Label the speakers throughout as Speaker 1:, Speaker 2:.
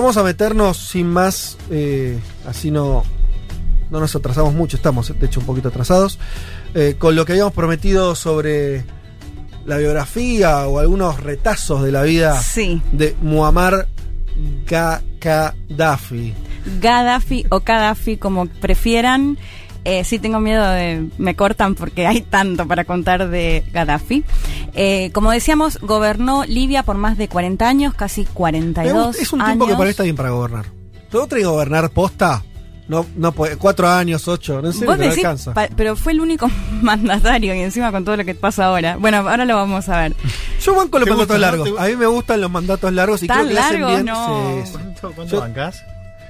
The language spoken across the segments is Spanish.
Speaker 1: Vamos a meternos sin más, eh, así no, no nos atrasamos mucho, estamos de hecho un poquito atrasados, eh, con lo que habíamos prometido sobre la biografía o algunos retazos de la vida
Speaker 2: Sí.
Speaker 1: de Muammar Ga- Gaddafi.
Speaker 2: Gaddafi o Gaddafi, como prefieran. Eh, sí tengo miedo de... Me cortan porque hay tanto para contar de Gaddafi. Eh, como decíamos, gobernó Libia por más de 40 años, casi 42
Speaker 1: Es un tiempo que
Speaker 2: años.
Speaker 1: para mí está bien para gobernar. ¿Todo otra que gobernar posta? No, no puede, cuatro años, ocho, no sé,
Speaker 2: Vos
Speaker 1: no
Speaker 2: decís,
Speaker 1: alcanza.
Speaker 2: pa- pero fue el único mandatario y encima con todo lo que pasa ahora. Bueno, ahora lo vamos a ver.
Speaker 1: Yo banco los
Speaker 3: ¿Te
Speaker 1: mandatos
Speaker 3: gusta,
Speaker 1: largos.
Speaker 3: ¿Te
Speaker 1: A mí me gustan los mandatos largos y
Speaker 2: ¿Tan
Speaker 1: creo que le hacen bien.
Speaker 2: No.
Speaker 1: Sí, sí.
Speaker 3: ¿Cuánto, cuánto
Speaker 1: Yo-
Speaker 3: bancás?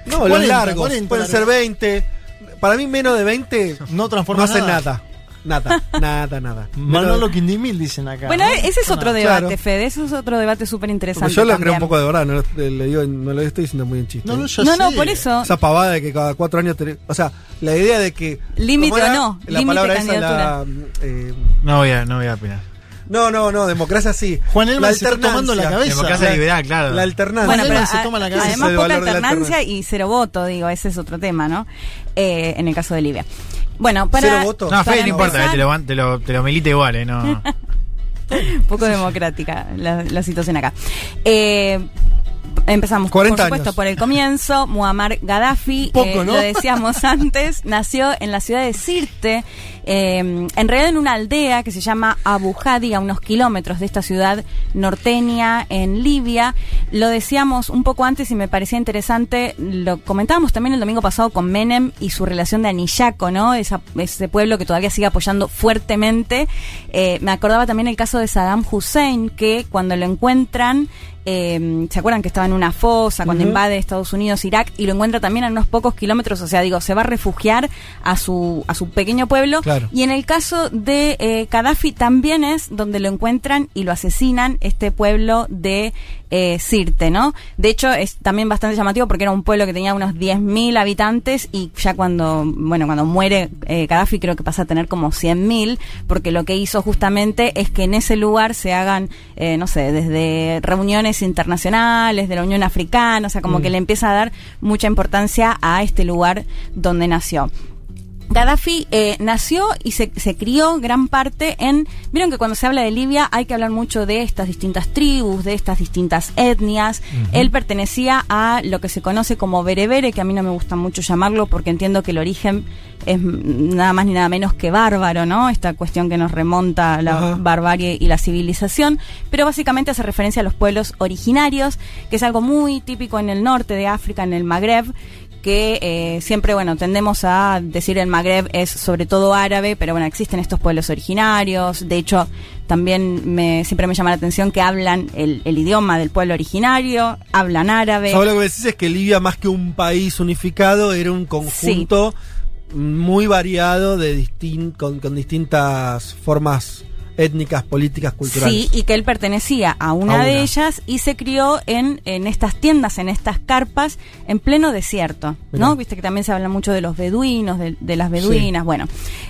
Speaker 1: No, los
Speaker 3: 40,
Speaker 1: largos.
Speaker 3: 40
Speaker 1: pueden ser
Speaker 3: largos.
Speaker 1: 20. Para mí menos de 20
Speaker 3: No
Speaker 1: no
Speaker 3: transforma
Speaker 1: hacen
Speaker 3: nada.
Speaker 1: nada. Nada, nada, nada.
Speaker 3: Manolo Quindimil dicen acá.
Speaker 2: Bueno,
Speaker 3: ¿no?
Speaker 2: ese es otro debate,
Speaker 1: claro.
Speaker 2: Fede. Eso es otro debate súper interesante.
Speaker 1: yo lo creo un poco de verdad, no, lo- le digo, no lo estoy diciendo muy en chiste.
Speaker 3: No, no, yo
Speaker 2: No, no,
Speaker 3: sé.
Speaker 2: por eso.
Speaker 1: Esa pavada de que cada cuatro años tenés- O sea, la idea de que.
Speaker 2: Límite o no,
Speaker 1: La
Speaker 2: límite
Speaker 1: palabra esa,
Speaker 2: candidatura.
Speaker 1: la, eh,
Speaker 3: No voy a, no voy a opinar.
Speaker 1: No, no, no, democracia sí.
Speaker 3: Juan Elman
Speaker 1: La
Speaker 3: se está tomando la
Speaker 1: alternancia.
Speaker 3: cabeza.
Speaker 4: Democracia
Speaker 3: La-
Speaker 4: liberal, claro.
Speaker 1: La alternancia.
Speaker 2: Bueno, pero
Speaker 3: se toma la cabeza.
Speaker 2: además poca alternancia y cero voto, digo, ese es otro tema, ¿no? Eh, en el caso de Libia. Bueno, para...
Speaker 1: Cero voto.
Speaker 4: No, Fede, no importa, eh, lo, te, lo, te lo milita igual, ¿eh? No.
Speaker 2: poco democrática la, la situación acá. Eh, empezamos,
Speaker 1: 40
Speaker 2: por supuesto,
Speaker 1: años.
Speaker 2: por el comienzo. Muammar Gaddafi,
Speaker 3: Poco,
Speaker 2: eh,
Speaker 3: ¿no?
Speaker 2: lo decíamos antes, nació en la ciudad de Sirte, eh, en realidad en una aldea que se llama Abu Hadi, a unos kilómetros de esta ciudad norteña en Libia. Lo decíamos un poco antes y me parecía interesante, lo comentábamos también el domingo pasado con Menem y su relación de Anillaco, ¿no? Esa- ese pueblo que todavía sigue apoyando fuertemente. Eh, me acordaba también el caso de Saddam Hussein, que cuando lo encuentran, eh, ¿se acuerdan que estaba en una fosa cuando invade Estados Unidos, Irak, y lo encuentra también a unos pocos kilómetros? O sea, digo, se va a refugiar a su, a su pequeño pueblo.
Speaker 1: Claro.
Speaker 2: Y en el caso de eh, Gaddafi también es donde lo encuentran y lo asesinan este pueblo de eh, Sirte, ¿no? De hecho, es también bastante llamativo porque era un pueblo que tenía unos 10.000 habitantes y ya cuando, bueno, cuando muere eh, Gaddafi creo que pasa a tener como 100.000 porque lo que hizo justamente es que en ese lugar se hagan, eh, no sé, desde reuniones internacionales, de la Unión Africana, o sea, como que le empieza a dar mucha importancia a este lugar donde nació. Gaddafi eh, nació y se, se crió gran parte en... Vieron que cuando se habla de Libia hay que hablar mucho de estas distintas tribus, de estas distintas etnias. Él pertenecía a lo que se conoce como berebere, que a mí no me gusta mucho llamarlo porque entiendo que el origen es nada más ni nada menos que bárbaro, ¿no? Esta cuestión que nos remonta a la barbarie y la civilización, pero básicamente hace referencia a los pueblos originarios, que es algo muy típico en el norte de África, en el Magreb, que eh, siempre, bueno, tendemos a decir el Magreb es sobre todo árabe, pero bueno, existen estos pueblos originarios. De hecho, también me, siempre me llama la atención que hablan el, el idioma del pueblo originario, hablan árabe.
Speaker 1: ¿Sabes lo que decís? Es que Libia, más que un país unificado, era un conjunto muy variado de distin con, con distintas formas étnicas, políticas, culturales.
Speaker 2: Sí, y que él pertenecía a una,
Speaker 1: A
Speaker 2: de ellas y se crió en, en estas tiendas, en estas carpas, en pleno desierto,
Speaker 1: Mirá.
Speaker 2: ¿no? Viste que también se habla mucho de los beduinos, de, de las beduinas. Bueno,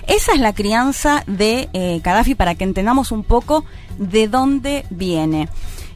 Speaker 2: esa es la crianza de eh, Gaddafi para que entendamos un poco de dónde viene.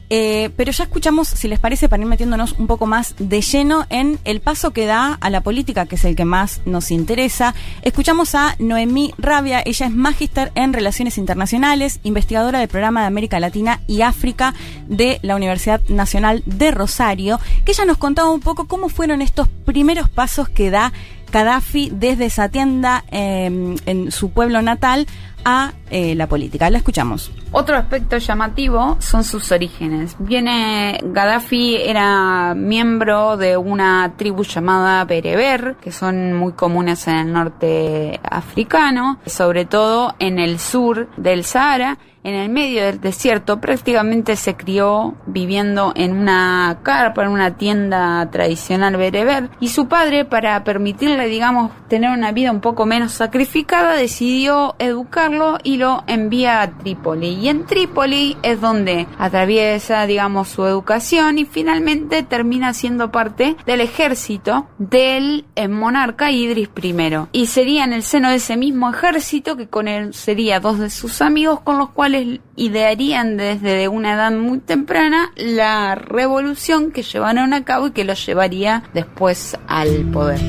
Speaker 2: Eh, pero ya escuchamos, si les parece, para ir metiéndonos un poco más de lleno en el paso que da a la política, que es el que más nos interesa. Escuchamos a Noemí Rabia, ella es magíster en Relaciones Internacionales, investigadora del programa de América Latina y África de la Universidad Nacional de Rosario, que ella nos contaba un poco cómo fueron estos primeros pasos que da Gaddafi desde esa tienda eh, en su pueblo natal a eh, la política. La escuchamos.
Speaker 5: Otro aspecto llamativo son sus orígenes. Viene, Gaddafi era miembro de una tribu llamada Bereber, que son muy comunes en el norte africano, sobre todo en el sur del Sahara, en el medio del desierto, prácticamente se crió viviendo en una carpa, en una tienda tradicional bereber, y su padre, para permitirle, digamos, tener una vida un poco menos sacrificada, decidió educarlo y lo envía a Trípoli. Y en Trípoli es donde atraviesa, digamos, su educación y finalmente termina siendo parte del ejército del monarca Idris I. Y sería en el seno de ese mismo ejército que con él sería dos de sus amigos con los cuales idearían desde una edad muy temprana la revolución que llevaron a cabo y que los llevaría después al poder.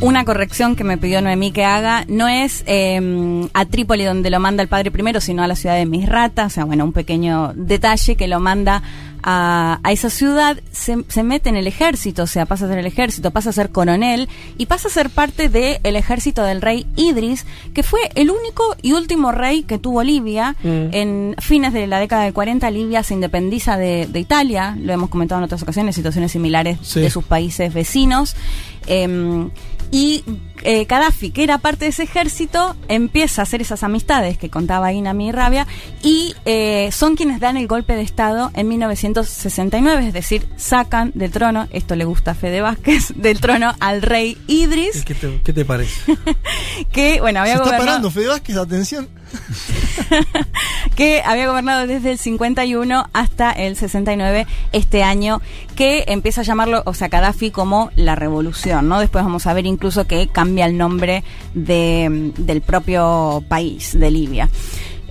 Speaker 2: Una corrección que me pidió Noemí que haga, no es eh, a Trípoli donde lo manda el padre primero, sino a la ciudad de Misrata, o sea, bueno, un pequeño detalle que lo manda a, a esa ciudad, se, se, mete en el ejército, o sea, pasa a ser el ejército, pasa a ser coronel y pasa a ser parte del ejército del rey Idris, que fue el único y último rey que tuvo Libia. Mm. En fines de la década del 40, Libia se independiza de, de Italia, lo hemos comentado en otras ocasiones, situaciones similares sí. de sus países vecinos. Eh, y eh, Gaddafi, que era parte de ese ejército, empieza a hacer esas amistades que contaba Inami y Rabia y eh, son quienes dan el golpe de Estado en 1969, es decir, sacan del trono, esto le gusta a Fede Vázquez, del trono al rey Idris.
Speaker 1: ¿Qué te, qué te parece?
Speaker 2: que, bueno, había
Speaker 3: Se está
Speaker 2: gobernado...
Speaker 3: parando, Fede Vázquez, atención.
Speaker 2: que había gobernado desde el 51 hasta el 69 este año, que empieza a llamarlo, o sea, Gaddafi como la revolución, ¿no? Después vamos a ver incluso que cambia el nombre de, del propio país, de Libia.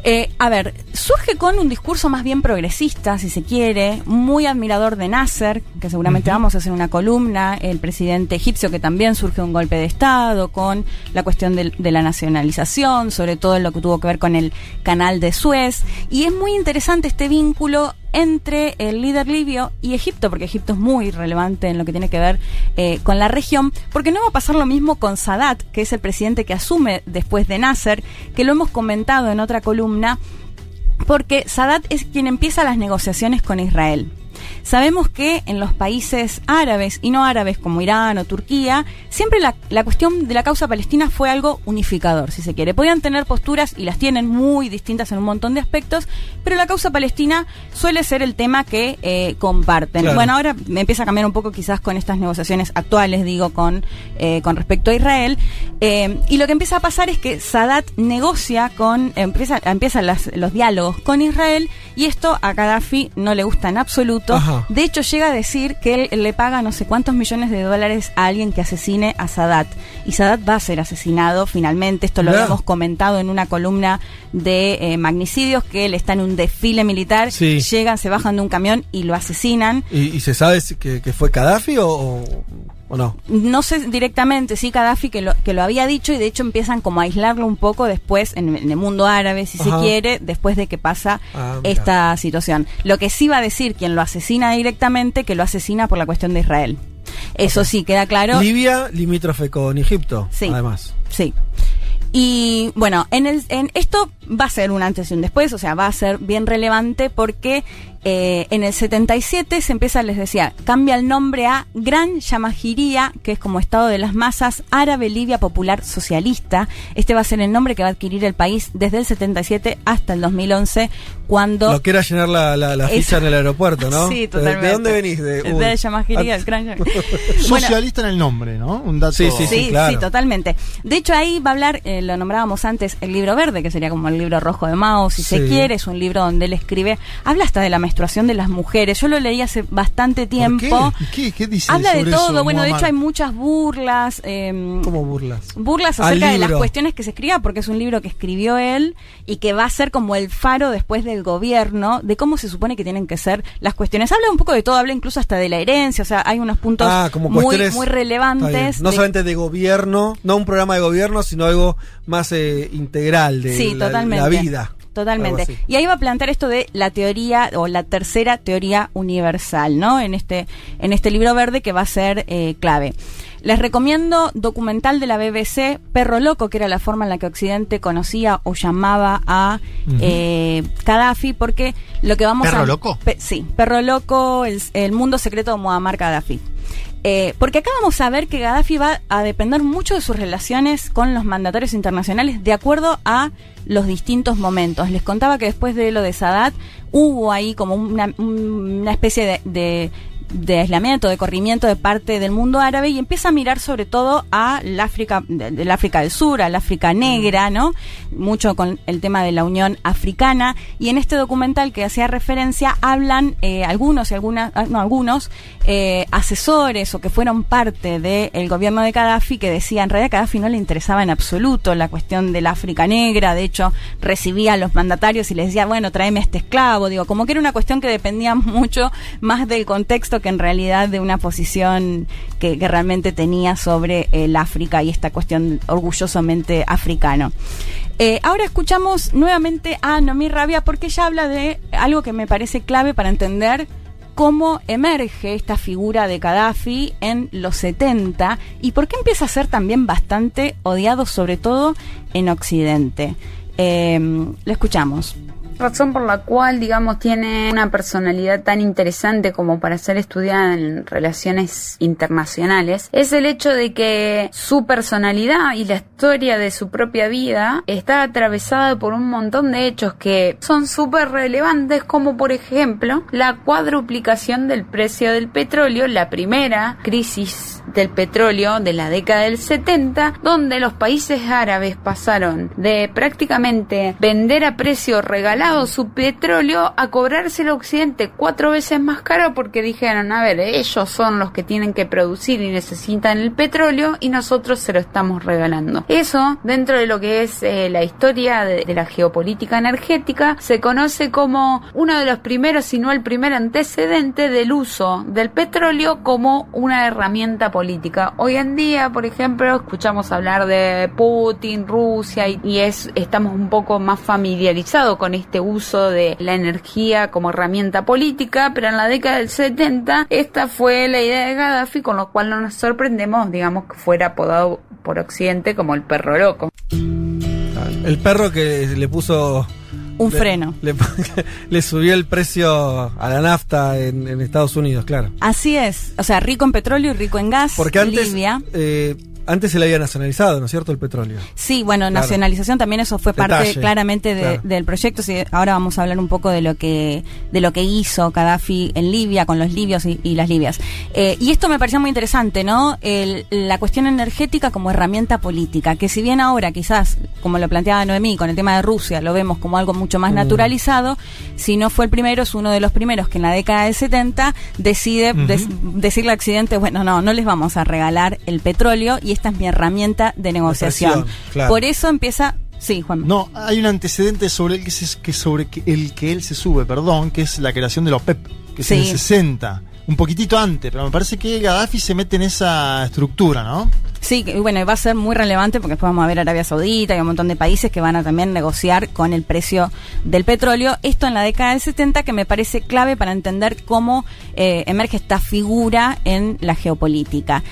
Speaker 2: Eh, a ver, surge con un discurso más bien progresista, si se quiere, muy admirador de Nasser, que seguramente uh -huh. vamos a hacer una columna, el presidente egipcio que también surge un golpe de Estado, con la cuestión de, de, la nacionalización, sobre todo en lo que tuvo que ver con el canal de Suez, y es muy interesante este vínculo entre el líder libio y Egipto, porque Egipto es muy relevante en lo que tiene que ver eh, con la región, porque no va a pasar lo mismo con Sadat, que es el presidente que asume después de Nasser, que lo hemos comentado en otra columna, porque Sadat es quien empieza las negociaciones con Israel. Sabemos que en los países árabes y no árabes como Irán o Turquía, siempre la, la, cuestión de la causa palestina fue algo unificador, si se quiere. Podían tener posturas y las tienen muy distintas en un montón de aspectos, pero la causa palestina suele ser el tema que eh, comparten. Claro. Bueno, ahora me empieza a cambiar un poco quizás con estas negociaciones actuales, digo, con, eh, con respecto a Israel. Eh, y lo que empieza a pasar es que Sadat negocia con, empieza, empiezan las, los diálogos con Israel y esto a Gaddafi no le gusta en absoluto. Ajá. De hecho, llega a decir que él le paga no sé cuántos millones de dólares a alguien que asesine a Sadat. Y Sadat va a ser asesinado finalmente. Esto lo yeah. habíamos comentado en una columna de eh, magnicidios, que él está en un desfile militar, sí. llegan, se bajan de un camión y lo asesinan.
Speaker 1: ¿Y, y se sabe que, que, fue Gaddafi o, o, o, no?
Speaker 2: No sé directamente, sí, Gaddafi que lo, que lo había dicho y de hecho empiezan como a aislarlo un poco después en, en el mundo árabe, si Ajá. se quiere, después de que pasa ah, esta situación. Lo que sí va a decir quien lo asesina directamente, que lo asesina por la cuestión de Israel. Eso okay. sí, queda claro.
Speaker 1: Libia, limítrofe con Egipto,
Speaker 2: sí,
Speaker 1: además.
Speaker 2: Sí. Y bueno, en, el, en esto va a ser un antes y un después, o sea, va a ser bien relevante porque eh, en el 77 se empieza, les decía, cambia el nombre a Gran Yamajiría, que es como Estado de las Masas Árabe Libia Popular Socialista. Este va a ser el nombre que va a adquirir el país desde el 77 hasta el 2011, cuando...
Speaker 1: Lo que era llenar la, la, la ficha en el aeropuerto, ¿no?
Speaker 2: Sí, totalmente.
Speaker 1: ¿De, dónde venís? De,
Speaker 2: de Yamajiría, el Gran
Speaker 3: Socialista bueno, en el nombre, ¿no? Un dato...
Speaker 1: Sí, sí, sí,
Speaker 2: sí,
Speaker 1: claro.
Speaker 2: sí totalmente. De hecho, ahí va a hablar, eh, lo nombrábamos antes, el libro verde, que sería como el libro rojo de Mao, si sí. se quiere, es un libro donde él escribe, habla hasta de la menstruación de las mujeres. Yo lo leí hace bastante tiempo.
Speaker 3: ¿Qué? ¿Qué, ¿Qué, dice
Speaker 2: Habla de todo.
Speaker 3: Eso,
Speaker 2: bueno, de hecho hay muchas burlas. Eh,
Speaker 1: ¿Cómo burlas?
Speaker 2: Burlas acerca de las cuestiones que se escribía, porque es un libro que escribió él y que va a ser como el faro después del gobierno de cómo se supone que tienen que ser las cuestiones. Habla un poco de todo, habla incluso hasta de la herencia, o sea, hay unos puntos
Speaker 1: ah, como
Speaker 2: muy, muy relevantes.
Speaker 1: No de, solamente de gobierno, no un programa de gobierno, sino algo más eh, integral de
Speaker 2: sí,
Speaker 1: la,
Speaker 2: totalmente.
Speaker 1: la vida.
Speaker 2: Totalmente. Y ahí va a plantear esto de la teoría o la tercera teoría universal, ¿no? En este, en este libro verde que va a ser eh, clave. Les recomiendo documental de la BBC, Perro Loco, que era la forma en la que Occidente conocía o llamaba a eh, Gaddafi, porque lo que vamos
Speaker 4: ¿Perro
Speaker 2: a...
Speaker 4: Loco?
Speaker 2: Pe- sí, Perro Loco, el, el mundo secreto de Muammar Gaddafi. Eh, porque acá vamos a ver que Gaddafi va a depender mucho de sus relaciones con los mandatarios internacionales de acuerdo a los distintos momentos. Les contaba que después de lo de Sadat hubo ahí como una, especie de, de aislamiento, de corrimiento de parte del mundo árabe y empieza a mirar sobre todo a la África, de- del África del Sur, a la África negra, ¿no? Mucho con el tema de la Unión Africana. Y en este documental que hacía referencia hablan eh, algunos y algunas, ah, no, algunos eh, asesores o que fueron parte del gobierno de Gaddafi que decían en realidad a Gaddafi no le interesaba en absoluto la cuestión del África negra, de hecho recibía a los mandatarios y les decía, bueno, tráeme a este esclavo, digo, como que era una cuestión que dependía mucho más del contexto que en realidad de una posición que, realmente tenía sobre el África y esta cuestión orgullosamente africano. Eh, ahora escuchamos nuevamente a Nomi Rabia porque ella habla de algo que me parece clave para entender cómo emerge esta figura de Gaddafi en los 70 y por qué empieza a ser también bastante odiado, sobre todo en Occidente. Eh, lo escuchamos.
Speaker 5: Razón por la cual, digamos, tiene una personalidad tan interesante como para ser estudiada en relaciones internacionales, es el hecho de que su personalidad y la historia de su propia vida está atravesada por un montón de hechos que son súper relevantes, como por ejemplo la cuadruplicación del precio del petróleo, la primera crisis del petróleo de la década del 70, donde los países árabes pasaron de prácticamente vender a precio regalado su petróleo a cobrárselo a Occidente cuatro veces más caro porque dijeron, a ver, ellos son los que tienen que producir y necesitan el petróleo y nosotros se lo estamos regalando. Eso, dentro de lo que es eh, la historia de, de la geopolítica energética, se conoce como uno de los primeros, si no el primer antecedente del uso del petróleo como una herramienta política. Hoy en día, por ejemplo, escuchamos hablar de Putin, Rusia y, es estamos un poco más familiarizados con este uso de la energía como herramienta política, pero en la década del 70 esta fue la idea de Gaddafi, con lo cual no nos sorprendemos, digamos, que fuera apodado por Occidente como el perro loco.
Speaker 1: El perro que le puso.
Speaker 2: Un
Speaker 1: le-
Speaker 2: freno.
Speaker 1: Le, le subió el precio a la nafta en, en Estados Unidos, claro.
Speaker 2: Así es, o sea, rico en petróleo y rico en gas.
Speaker 1: Porque antes.
Speaker 2: Libia.
Speaker 1: eh, antes se le había nacionalizado, ¿no es cierto? El petróleo.
Speaker 2: Sí, bueno,
Speaker 1: Claro.
Speaker 2: nacionalización también eso fue parte claramente de-
Speaker 1: claro.
Speaker 2: del proyecto. Sí, ahora vamos a hablar un poco de lo que de lo que hizo Gaddafi en Libia con los libios y, y las libias. Eh, y esto me parecía muy interesante, ¿no? El- la cuestión energética como herramienta política, que si bien ahora quizás, como lo planteaba Noemí con el tema de Rusia, lo vemos como algo mucho
Speaker 1: Mm.
Speaker 2: más naturalizado, si no fue el primero, es uno de los primeros que en la década del 70 decide decirle a Occidente, bueno, no, no les vamos a regalar el petróleo y esta es mi herramienta de negociación.
Speaker 1: claro.
Speaker 2: Por eso empieza. Sí, Juan.
Speaker 3: No, hay un antecedente sobre el que, se- que sobre que- el que él se sube, perdón, que es la creación de los PEP, que es
Speaker 2: Sí.
Speaker 3: en el 60. Un poquitito antes, pero me parece que Gaddafi se mete en esa estructura, ¿no?
Speaker 2: Sí, bueno, y va a ser muy relevante porque después vamos a ver Arabia Saudita y un montón de países que van a también negociar con el precio del petróleo. Esto en la década del 70 que me parece clave para entender cómo eh, emerge esta figura en la geopolítica.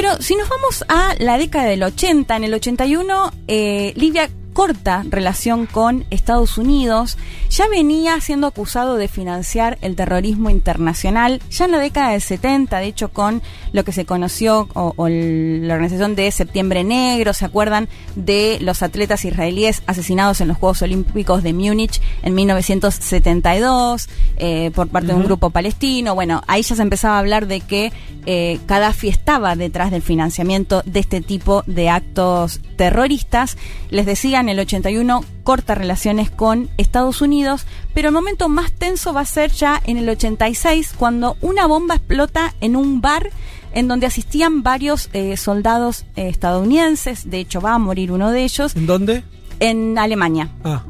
Speaker 2: Pero si nos vamos a la década del 80, en el 81, eh, Libia corta relación con Estados Unidos, ya venía siendo acusado de financiar el terrorismo internacional, ya en la década del 70, de hecho con lo que se conoció o, la organización de Septiembre Negro, ¿se acuerdan de los atletas israelíes asesinados en los Juegos Olímpicos de Múnich en 1972 eh, por parte de un grupo palestino? Bueno, ahí ya se empezaba a hablar de que eh, Gaddafi estaba detrás del financiamiento de este tipo de actos terroristas. Les decía, en el 81 corta relaciones con Estados Unidos, pero el momento más tenso va a ser ya en el 86, cuando una bomba explota en un bar en donde asistían varios eh, soldados eh, estadounidenses, de hecho va a morir uno de ellos,
Speaker 1: ¿En dónde?
Speaker 2: en Alemania.
Speaker 1: Ah,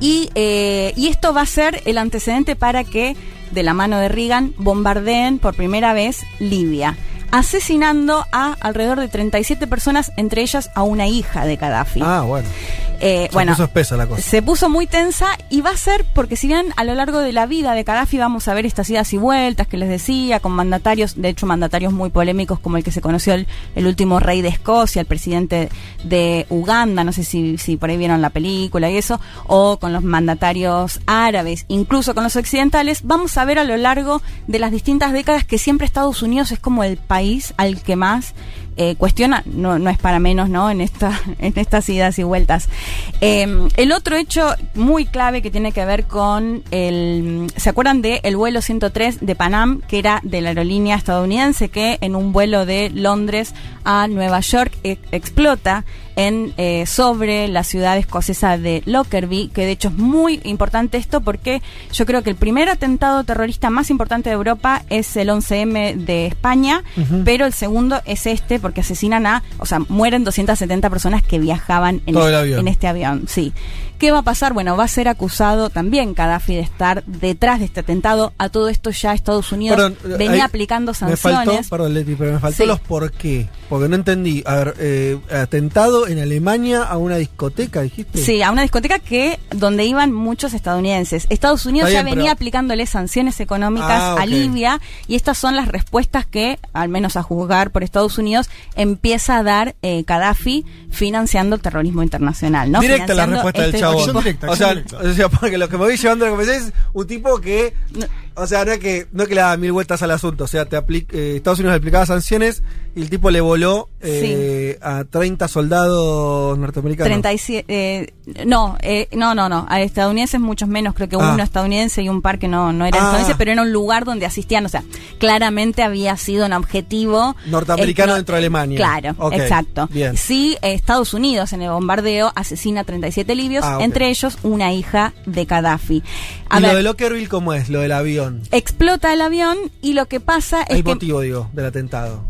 Speaker 2: Y, eh, y esto va a ser el antecedente para que, de la mano de Reagan, bombardeen por primera vez Libia. Asesinando a alrededor de 37 personas, entre ellas a una hija de Gaddafi.
Speaker 1: Ah, bueno.
Speaker 2: Eh,
Speaker 1: Se
Speaker 2: bueno,
Speaker 1: puso espesa la cosa.
Speaker 2: se puso muy tensa y va a ser porque si bien a lo largo de la vida de Gaddafi vamos a ver estas idas y vueltas que les decía, con mandatarios, de hecho mandatarios muy polémicos como el que se conoció el, el último rey de Escocia, el presidente de Uganda, no sé si, si por ahí vieron la película y eso, o con los mandatarios árabes, incluso con los occidentales, vamos a ver a lo largo de las distintas décadas que siempre Estados Unidos es como el país al que más eh, cuestiona, no, no es para menos, ¿no? En esta, en estas idas y vueltas. Eh, el otro hecho muy clave que tiene que ver con el, ¿se acuerdan de el vuelo 103 de Panam, que era de la aerolínea estadounidense, que en un vuelo de Londres a Nueva York e- explota en eh, sobre la ciudad escocesa de Lockerbie, que de hecho es muy importante esto porque yo creo que el primer atentado terrorista más importante de Europa es el 11M de España, pero el segundo es este porque asesinan a, o sea, mueren 270 personas que viajaban en, este- este avión, sí. ¿Qué va a pasar? Bueno, va a ser acusado también Gaddafi de estar detrás de este atentado. A todo esto ya Estados Unidos
Speaker 1: Perdón,
Speaker 2: venía
Speaker 1: ahí
Speaker 2: aplicando
Speaker 1: Me faltó,
Speaker 2: sanciones.
Speaker 1: perdón, Leti, pero me faltó
Speaker 2: Sí.
Speaker 1: los por qué. Porque no entendí. A ver, eh, atentado en Alemania a una discoteca, dijiste.
Speaker 2: Sí, a una discoteca que donde iban muchos estadounidenses. Estados Unidos ya venía
Speaker 1: pero-
Speaker 2: aplicándole sanciones económicas
Speaker 1: Ah,
Speaker 2: a Libia y estas son las respuestas que, al menos a juzgar por Estados Unidos, empieza a dar eh, Gaddafi financiando el terrorismo internacional. ¿no?
Speaker 1: Directa la respuesta del
Speaker 2: este
Speaker 1: chabón.
Speaker 2: tipo-
Speaker 3: Acción directa,
Speaker 1: o, sea,
Speaker 3: acción directa.
Speaker 1: o sea, porque lo que me voy llevando a la conversación es un tipo que. O sea, no es que, no es que le da mil vueltas al asunto. O sea, te apli- eh, Estados Unidos aplicaba sanciones y el tipo le voló eh, a 30 soldados norteamericanos.
Speaker 2: 37, eh, no, eh, no, no, no, a estadounidenses muchos menos, creo que
Speaker 1: Ah.
Speaker 2: uno estadounidense y un par que no, no eran
Speaker 1: Ah.
Speaker 2: estadounidenses, pero era un lugar donde asistían, o sea, claramente había sido un objetivo
Speaker 1: Norteamericano
Speaker 2: no-
Speaker 1: dentro de Alemania.
Speaker 2: Claro, exacto.
Speaker 1: bien.
Speaker 2: Sí, Estados Unidos en el bombardeo asesina a 37 libios,
Speaker 1: Ah, ok.
Speaker 2: entre ellos una hija de Gaddafi. A
Speaker 1: ¿Y
Speaker 2: ver,
Speaker 1: lo de Lockerville cómo es? Lo del avión.
Speaker 2: Explota el avión y lo que pasa es
Speaker 1: El
Speaker 2: que
Speaker 1: motivo, digo, del atentado.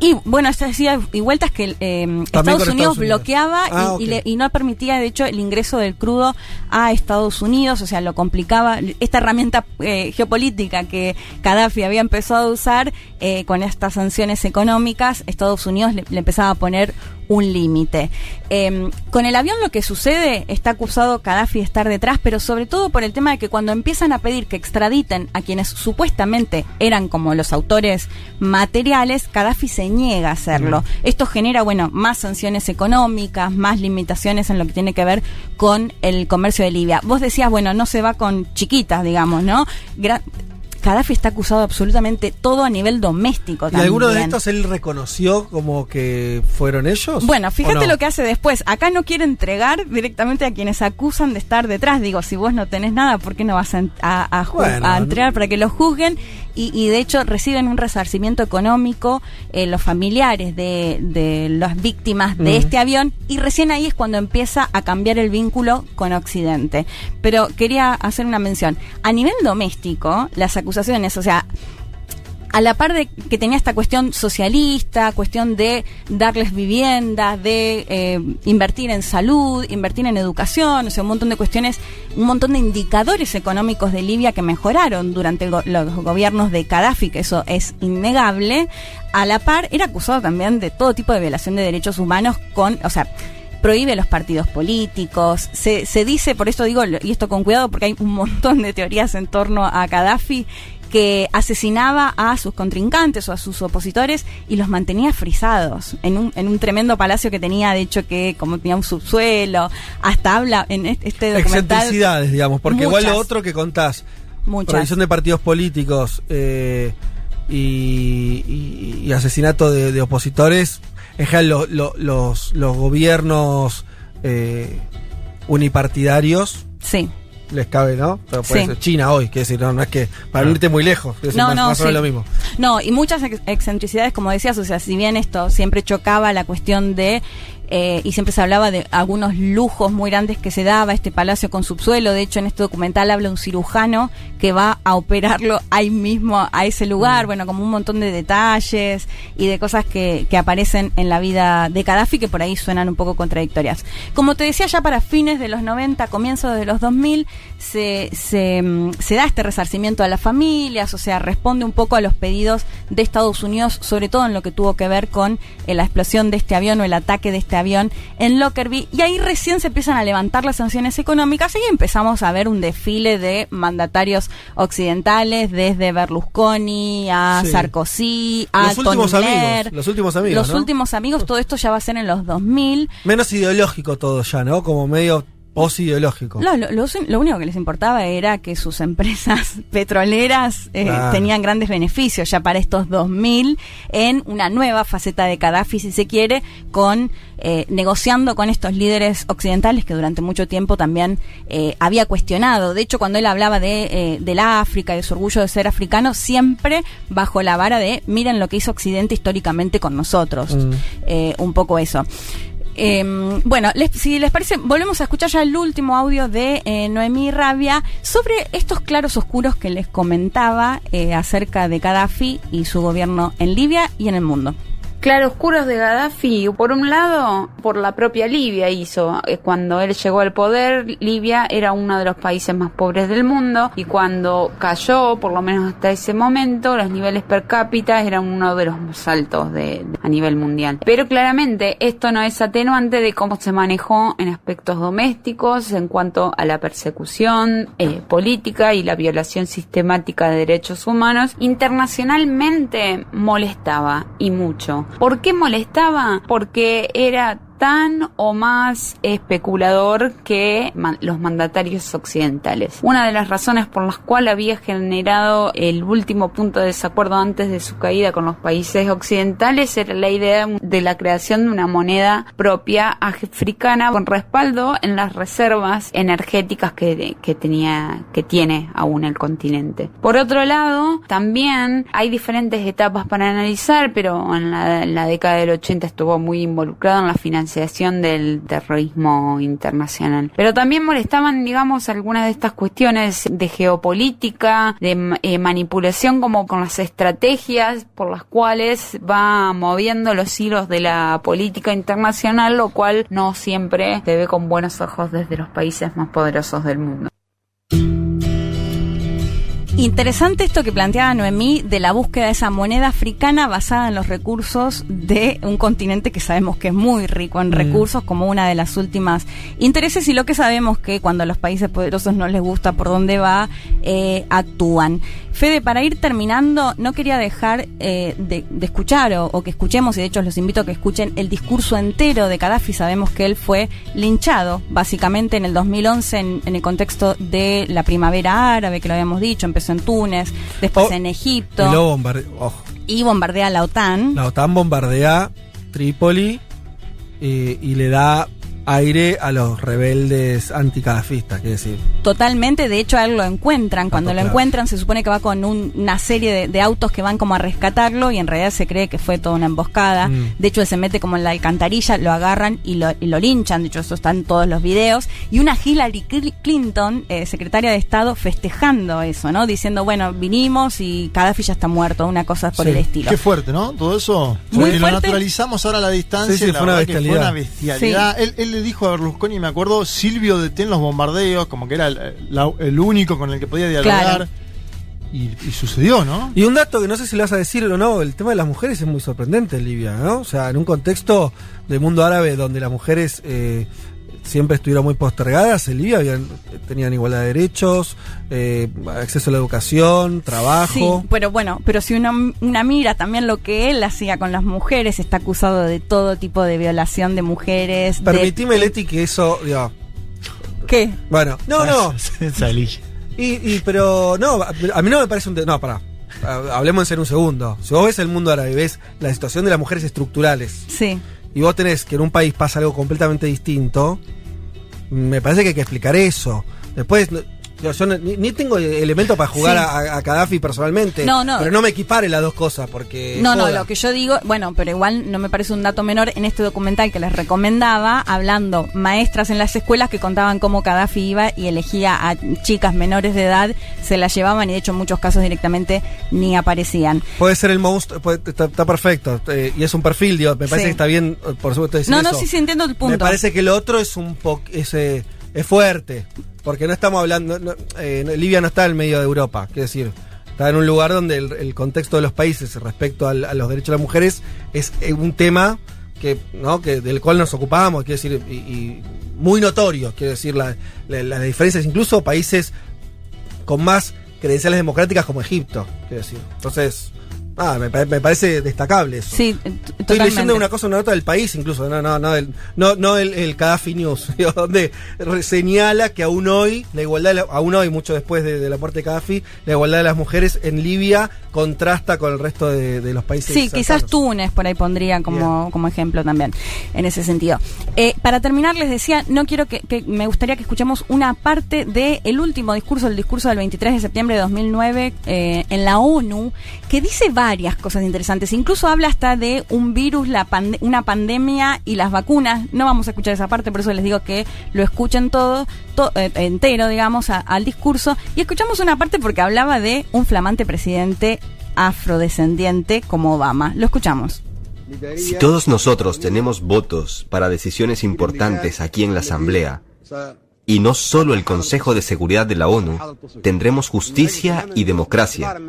Speaker 2: Y bueno, esta decía y vueltas que eh, Estados, Unidos bloqueaba y,
Speaker 1: Ah,
Speaker 2: y le- y no permitía, de hecho, el ingreso del crudo a Estados Unidos, o sea, lo complicaba. Esta herramienta eh, geopolítica que Gaddafi había empezado a usar eh, con estas sanciones económicas, Estados Unidos le, le empezaba a poner un límite. Eh, con el avión lo que sucede, está acusado Gaddafi de estar detrás, pero sobre todo por el tema de que cuando empiezan a pedir que extraditen a quienes supuestamente eran como los autores materiales, Gaddafi se niega a hacerlo. Esto genera, bueno, más sanciones económicas, más limitaciones en lo que tiene que ver con el comercio de Libia. Vos decías, bueno, no se va con chiquitas, digamos, ¿no? Gra- Gaddafi está acusado de absolutamente todo a nivel doméstico
Speaker 1: ¿Y alguno de estos él reconoció como que fueron ellos?
Speaker 2: Bueno,
Speaker 1: ¿O
Speaker 2: fíjate
Speaker 1: no?
Speaker 2: lo que hace después. Acá no quiere entregar directamente a quienes acusan de estar detrás. Digo, si vos no tenés nada, ¿por qué no vas a, a, a
Speaker 1: Bueno,
Speaker 2: a entregar para que lo juzguen? Y, y de hecho reciben un resarcimiento económico eh, los familiares de, de las víctimas de
Speaker 1: Mm.
Speaker 2: este avión y recién ahí es cuando empieza a cambiar el vínculo con Occidente. Pero quería hacer una mención. A nivel doméstico, las acusaciones, o sea, a la par de que tenía esta cuestión socialista, cuestión de darles viviendas, de eh, invertir en salud, invertir en educación, o sea, un montón de cuestiones, un montón de indicadores económicos de Libia que mejoraron durante los gobiernos de Gaddafi, que eso es innegable. A la par, era acusado también de todo tipo de violación de derechos humanos con, o sea, prohíbe los partidos políticos, se, se dice, por esto digo, y esto con cuidado porque hay un montón de teorías en torno a Gaddafi, que asesinaba a sus contrincantes o a sus opositores y los mantenía frisados en un, en un tremendo palacio que tenía, de hecho, que como tenía un subsuelo, hasta habla en este documental.
Speaker 1: Excentricidades, digamos, porque igual lo otro que contás,
Speaker 2: Muchas.
Speaker 1: de partidos políticos eh, y, y- y asesinato de, de opositores, en general lo- lo- los, los gobiernos eh, unipartidarios
Speaker 2: Sí.
Speaker 1: Les cabe, ¿no? Pero por
Speaker 2: Sí.
Speaker 1: eso, China hoy, quiero decir, no, no es que para no irte muy lejos, decir,
Speaker 2: No,
Speaker 1: más,
Speaker 2: no,
Speaker 1: más o menos
Speaker 2: sí.
Speaker 1: lo mismo.
Speaker 2: No, y muchas ex- excentricidades, como decías, o sea, si bien esto siempre chocaba la cuestión de eh, y siempre se hablaba de algunos lujos muy grandes que se daba este palacio con subsuelo. De hecho, en este documental habla un cirujano que va a operarlo ahí mismo, a ese lugar. Bueno, como un montón de detalles y de cosas que, que aparecen en la vida de Gaddafi que por ahí suenan un poco contradictorias. Como te decía, ya para fines de los 90, comienzos de los 2000, se, se, mm, se da este resarcimiento a las familias, o sea, responde un poco a los pedidos de Estados Unidos, sobre todo en lo que tuvo que ver con eh, la explosión de este avión o el ataque de este avión en Lockerbie. Y ahí recién se empiezan a levantar las sanciones económicas y empezamos a ver un desfile de mandatarios occidentales, desde Berlusconi a
Speaker 1: Sí.
Speaker 2: Sarkozy, a
Speaker 1: Los
Speaker 2: Tony
Speaker 1: últimos
Speaker 2: Blair.
Speaker 1: amigos. Los últimos amigos.
Speaker 2: Los
Speaker 1: ¿no?
Speaker 2: últimos amigos, todo esto ya va a ser en los 2000.
Speaker 1: Menos ideológico todo ya, ¿no? Como medio post-ideológico.
Speaker 2: No, lo, lo- lo único que les importaba era que sus empresas petroleras eh, tenían grandes beneficios ya para estos 2000 en una nueva faceta de Gaddafi, si se quiere, con eh, negociando con estos líderes occidentales que durante mucho tiempo también eh, había cuestionado. De hecho, cuando él hablaba de, eh, de la África y de su orgullo de ser africano, siempre bajo la vara de miren lo que hizo Occidente históricamente con nosotros.
Speaker 1: Mm.
Speaker 2: Eh, un poco eso. Eh, bueno, les- si les parece, volvemos a escuchar ya el último audio de eh, Noemí Rabia sobre estos claros oscuros que les comentaba eh, acerca de Gaddafi y su gobierno en Libia y en el mundo.
Speaker 5: Claroscuros de Gaddafi, por un lado, por la propia Libia hizo. Eh, Cuando él llegó al poder, Libia era uno de los países más pobres del mundo y cuando cayó, por lo menos hasta ese momento, los niveles per cápita eran uno de los más altos de, a nivel mundial. Pero claramente esto no es atenuante de cómo se manejó en aspectos domésticos en cuanto a la persecución eh, política y la violación sistemática de derechos humanos. Internacionalmente molestaba y mucho. ¿Por qué molestaba? Porque era tan o más especulador que los mandatarios occidentales. Una de las razones por las cuales había generado el último punto de desacuerdo antes de su caída con los países occidentales era la idea de la creación de una moneda propia africana con respaldo en las reservas energéticas que, que tenía que tiene aún el continente. Por otro lado, también hay diferentes etapas para analizar, pero en la, en la década del 80 estuvo muy involucrado en la financiación del terrorismo internacional. Pero también molestaban, digamos, algunas de estas cuestiones de geopolítica, de eh, manipulación como con las estrategias por las cuales va moviendo los hilos de la política internacional, lo cual no siempre se ve con buenos ojos desde los países más poderosos del mundo.
Speaker 2: Interesante esto que planteaba Noemí de la búsqueda de esa moneda africana basada en los recursos de un continente que sabemos que es muy rico en recursos como una de las últimas intereses y lo que sabemos que cuando a los países poderosos no les gusta por dónde va, eh, actúan. Fede, para ir terminando, no quería dejar eh, de, de escuchar o, o que escuchemos, y de hecho los invito a que escuchen el discurso entero de Gaddafi. Sabemos que él fue linchado básicamente en el 2011 en, en el contexto de la primavera árabe, que lo habíamos dicho, empezó en Túnez, después
Speaker 1: Oh,
Speaker 2: en
Speaker 1: Y
Speaker 2: Egipto y bombardea la OTAN.
Speaker 1: la OTAN bombardea Trípoli eh, y le da aire a los rebeldes anticadafistas, quiere decir.
Speaker 2: Totalmente, de hecho a él lo encuentran. Cuando lo
Speaker 1: claro.
Speaker 2: encuentran se supone que va con un- una serie de, de autos que van como a rescatarlo y en realidad se cree que fue toda una emboscada.
Speaker 1: Mm.
Speaker 2: De hecho él se mete como en la alcantarilla, lo agarran y lo, y lo linchan. De hecho eso está en todos los videos. Y una Hillary Cl- Clinton, eh, secretaria de Estado, festejando eso, ¿no? Diciendo, bueno, vinimos y Gaddafi ya está muerto, una cosa por
Speaker 1: Sí.
Speaker 2: el estilo.
Speaker 3: Qué fuerte, ¿no? Todo eso.
Speaker 2: Muy
Speaker 3: lo
Speaker 2: fuerte.
Speaker 3: naturalizamos ahora a la distancia.
Speaker 1: Sí, sí,
Speaker 3: la
Speaker 1: fue una
Speaker 3: que
Speaker 1: bestialidad.
Speaker 3: Fue una bestialidad. Él, él le dijo a Berlusconi, me acuerdo, Silvio detén los bombardeos, como que era el, la- el único con el que podía dialogar.
Speaker 2: Claro.
Speaker 3: Y, y sucedió, ¿no?
Speaker 1: Y un dato que no sé si lo vas a decir o no, el tema de las mujeres es muy sorprendente en Libia, ¿no? O sea, en un contexto del mundo árabe donde las mujeres eh, siempre estuvieron muy postergadas, en Libia habían, tenían igualdad de derechos, eh, acceso a la educación, trabajo.
Speaker 2: Sí, pero bueno, pero si uno una mira también lo que él hacía con las mujeres, está acusado de todo tipo de violación de mujeres. de-
Speaker 1: Permitime, Leti, que eso,
Speaker 2: ¿Qué?
Speaker 1: bueno, no, no,
Speaker 4: Salí.
Speaker 1: y, y- pero no, a mí no me parece un... No, pará, Ha- hablemos en un segundo. Si vos ves el mundo árabe y ves la situación de las mujeres estructurales,
Speaker 2: Sí.
Speaker 1: Y vos tenés que en un país pasa algo completamente distinto, me parece que hay que explicar eso. Después, Yo, no- ni, ni tengo elementos para jugar
Speaker 2: Sí.
Speaker 1: a, a Gaddafi personalmente.
Speaker 2: No, no.
Speaker 1: Pero no me equipare las dos cosas porque.
Speaker 2: No, no, lo que yo digo, bueno, pero igual no me parece un dato menor en este documental que les recomendaba, hablando maestras en las escuelas que contaban cómo Gaddafi iba y elegía a chicas menores de edad, se las llevaban y de hecho en muchos casos directamente ni aparecían.
Speaker 1: Puede ser el puede- está, está perfecto. eh, y es un perfil, digo, me parece
Speaker 2: Sí.
Speaker 1: que está bien, eh, por supuesto, decir
Speaker 2: No, no,
Speaker 1: eso.
Speaker 2: sí, sí entiendo el punto.
Speaker 1: Me parece que lo otro es un poco. Eh, es fuerte. Porque no estamos hablando. eh, Libia no está en medio de Europa. Quiero decir, está en un lugar donde el, el contexto de los países respecto al- a los derechos de las mujeres es eh, un tema que, ¿no? que del cual nos ocupamos. Quiero decir, y, y muy notorio. Quiero decir, la- la- las diferencias, incluso países con más credenciales democráticas como Egipto. Quiero decir. Entonces. Ah, me, me parece destacable eso.
Speaker 2: Sí, t-
Speaker 1: Estoy leyendo una cosa, una nota del país, incluso, no, no, no, el, no, no el, el Gaddafi News, donde señala que aún hoy, la igualdad, la- aún hoy, mucho después de, de la muerte de Gaddafi, la igualdad de las mujeres en Libia contrasta con el resto de, de los países.
Speaker 2: Sí, quizás. Túnez por ahí pondría como, como ejemplo también, en ese sentido. Eh, para terminar, les decía, no quiero que, que- me gustaría que escuchemos una parte del último discurso, el discurso del 23 de septiembre de 2009 eh, en la ONU, que dice varias cosas interesantes. Incluso habla hasta de un virus, la pande- una pandemia y las vacunas. No vamos a escuchar esa parte, por eso les digo que lo escuchen todo, to- eh, entero, digamos, al discurso. Y escuchamos una parte porque hablaba de un flamante presidente afrodescendiente como Obama. Lo escuchamos.
Speaker 6: Si todos nosotros tenemos votos para decisiones importantes aquí en la Asamblea, y no solo el Consejo de Seguridad de la ONU, tendremos justicia y democracia.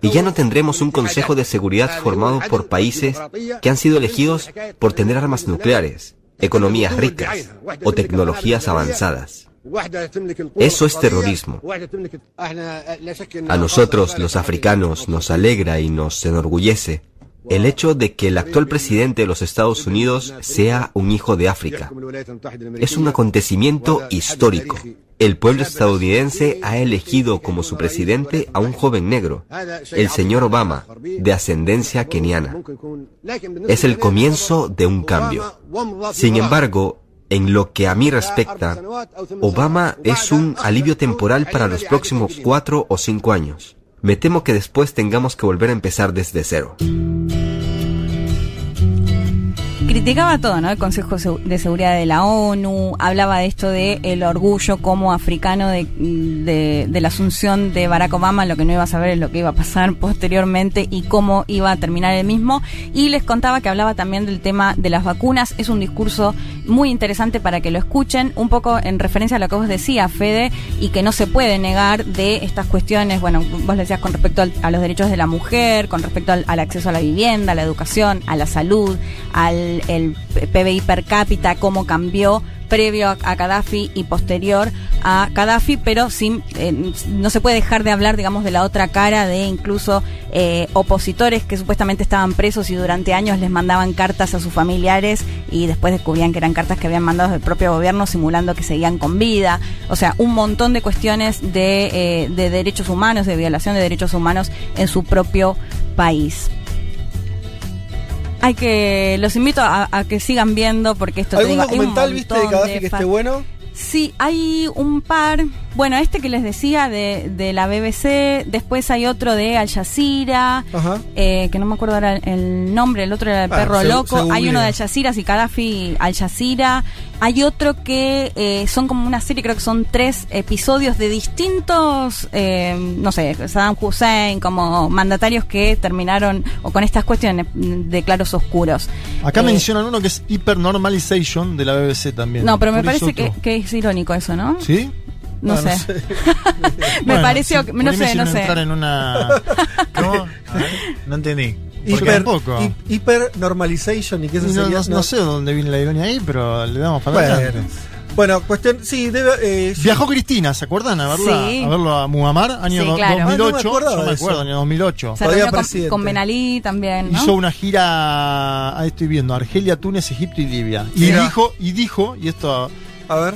Speaker 6: Y ya no tendremos un Consejo de Seguridad formado por países que han sido elegidos por tener armas nucleares, economías ricas o tecnologías avanzadas. Eso es terrorismo. A nosotros, los africanos, nos alegra y nos enorgullece el hecho de que el actual presidente de los Estados Unidos sea un hijo de África. Es un acontecimiento histórico. El pueblo estadounidense ha elegido como su presidente a un joven negro, el señor Obama, de ascendencia keniana. Es el comienzo de un cambio. Sin embargo, en lo que a mí respecta, Obama es un alivio temporal para los próximos cuatro o cinco años. Me temo que después tengamos que volver a empezar desde cero.
Speaker 2: Criticaba todo, ¿no? El Consejo de Seguridad de la ONU, hablaba de esto de el orgullo como africano de, la asunción de Barack Obama, lo que no iba a saber es lo que iba a pasar posteriormente y cómo iba a terminar el mismo. Y les contaba que hablaba también del tema de las vacunas. Es un discurso muy interesante para que lo escuchen, un poco en referencia a lo que vos decías, Fede, y que no se puede negar de estas cuestiones, bueno, vos decías con respecto al, a los derechos de la mujer, con respecto al, al acceso a la vivienda, a la educación, a la salud, al el PBI per cápita, cómo cambió previo a, Gaddafi y posterior a Gaddafi, pero sin, eh, no se puede dejar de hablar, digamos, de la otra cara de incluso eh, opositores que supuestamente estaban presos y durante años les mandaban cartas a sus familiares y después descubrían que eran cartas que habían mandado del propio gobierno simulando que seguían con vida. O sea, un montón de cuestiones de, eh, de derechos humanos, de violación de derechos humanos en su propio país hay que los invito a, a, que sigan viendo porque esto te
Speaker 1: ¿Algún
Speaker 2: digo,
Speaker 1: documental viste de Gaddafi que esté bueno?
Speaker 2: Sí, hay un par. Bueno, este que les decía de, de la BBC, después hay otro de Al Jazeera, eh, que no me acuerdo ahora el nombre, el otro era el
Speaker 1: Ah,
Speaker 2: perro
Speaker 1: se-
Speaker 2: loco.
Speaker 1: se
Speaker 2: hay uno de Al Jazeera, y Gaddafi Al Jazeera. Hay otro que eh, son como una serie, creo que son tres episodios de distintos, eh, no sé, Saddam Hussein, como mandatarios que terminaron o con estas cuestiones de claros oscuros.
Speaker 3: Acá
Speaker 2: Eh,
Speaker 3: mencionan uno que es Hypernormalization de la BBC también.
Speaker 2: No, pero me parece que, que es irónico eso, ¿no?
Speaker 3: ¿Sí?
Speaker 2: No,
Speaker 1: Ah, no
Speaker 2: sé.
Speaker 1: sé.
Speaker 2: me
Speaker 3: Bueno,
Speaker 2: pareció
Speaker 3: sí,
Speaker 2: que,
Speaker 3: por
Speaker 2: no sé, no sé.
Speaker 3: entrar en una...
Speaker 4: ¿Cómo? A ver, no entendí.
Speaker 1: Hiper, hi- hiper normalization y
Speaker 3: Y no,
Speaker 1: sería.
Speaker 3: no- no sé dónde viene la ironía ahí, pero le damos para
Speaker 1: Bueno,
Speaker 3: adelante.
Speaker 1: bueno, cuestión. Sí, debe. eh,
Speaker 3: Viajó Cristina, ¿se acuerdan? A verla,
Speaker 2: Sí.
Speaker 3: a verlo a Muammar, año
Speaker 2: Sí, claro.
Speaker 1: Ah, no me
Speaker 3: 2008.
Speaker 1: acordaba
Speaker 3: yo me acuerdo, año 2008.
Speaker 2: Se reunió con, con Ben Ali también, ¿no?
Speaker 3: Hizo una gira, ahí estoy viendo, Argelia, Túnez, Egipto y Libia. Y dijo, y dijo, y esto,
Speaker 1: A ver.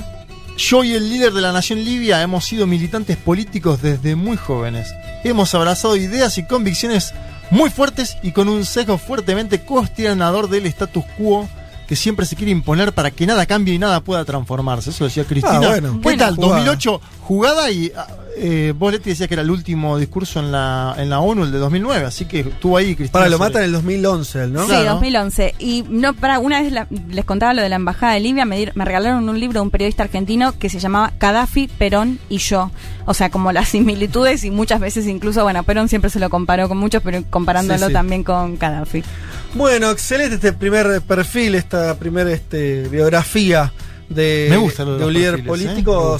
Speaker 3: Yo y el líder de la nación libia hemos sido militantes políticos desde muy jóvenes. Hemos abrazado ideas y convicciones muy fuertes y con un sesgo fuertemente cuestionador del status quo que siempre se quiere imponer para que nada cambie y nada pueda transformarse. Eso decía Cristina.
Speaker 1: Ah, bueno.
Speaker 3: ¿Qué
Speaker 2: Bueno.
Speaker 3: tal?
Speaker 1: Jugada.
Speaker 3: 2008, jugada y ah, eh, vos Leti decías que era el último discurso en la, en la ONU, el de 2009, así que estuvo ahí Cristina.
Speaker 1: Para, lo matan en el 2011, él, ¿no?
Speaker 2: Sí,
Speaker 3: Claro.
Speaker 2: 2011. Y no para una vez la- les contaba lo de la embajada de Libia, me, di- me regalaron un libro de un periodista argentino que se llamaba Gaddafi, Perón y yo. O sea, como las similitudes y muchas veces incluso, bueno, Perón siempre se lo comparó con muchos, pero comparándolo
Speaker 1: Sí, sí.
Speaker 2: también con Gaddafi.
Speaker 1: Bueno, excelente este primer perfil, esta primera este, biografía de,
Speaker 3: Me gusta lo de
Speaker 1: un líder
Speaker 3: perfiles, ¿eh?
Speaker 1: político.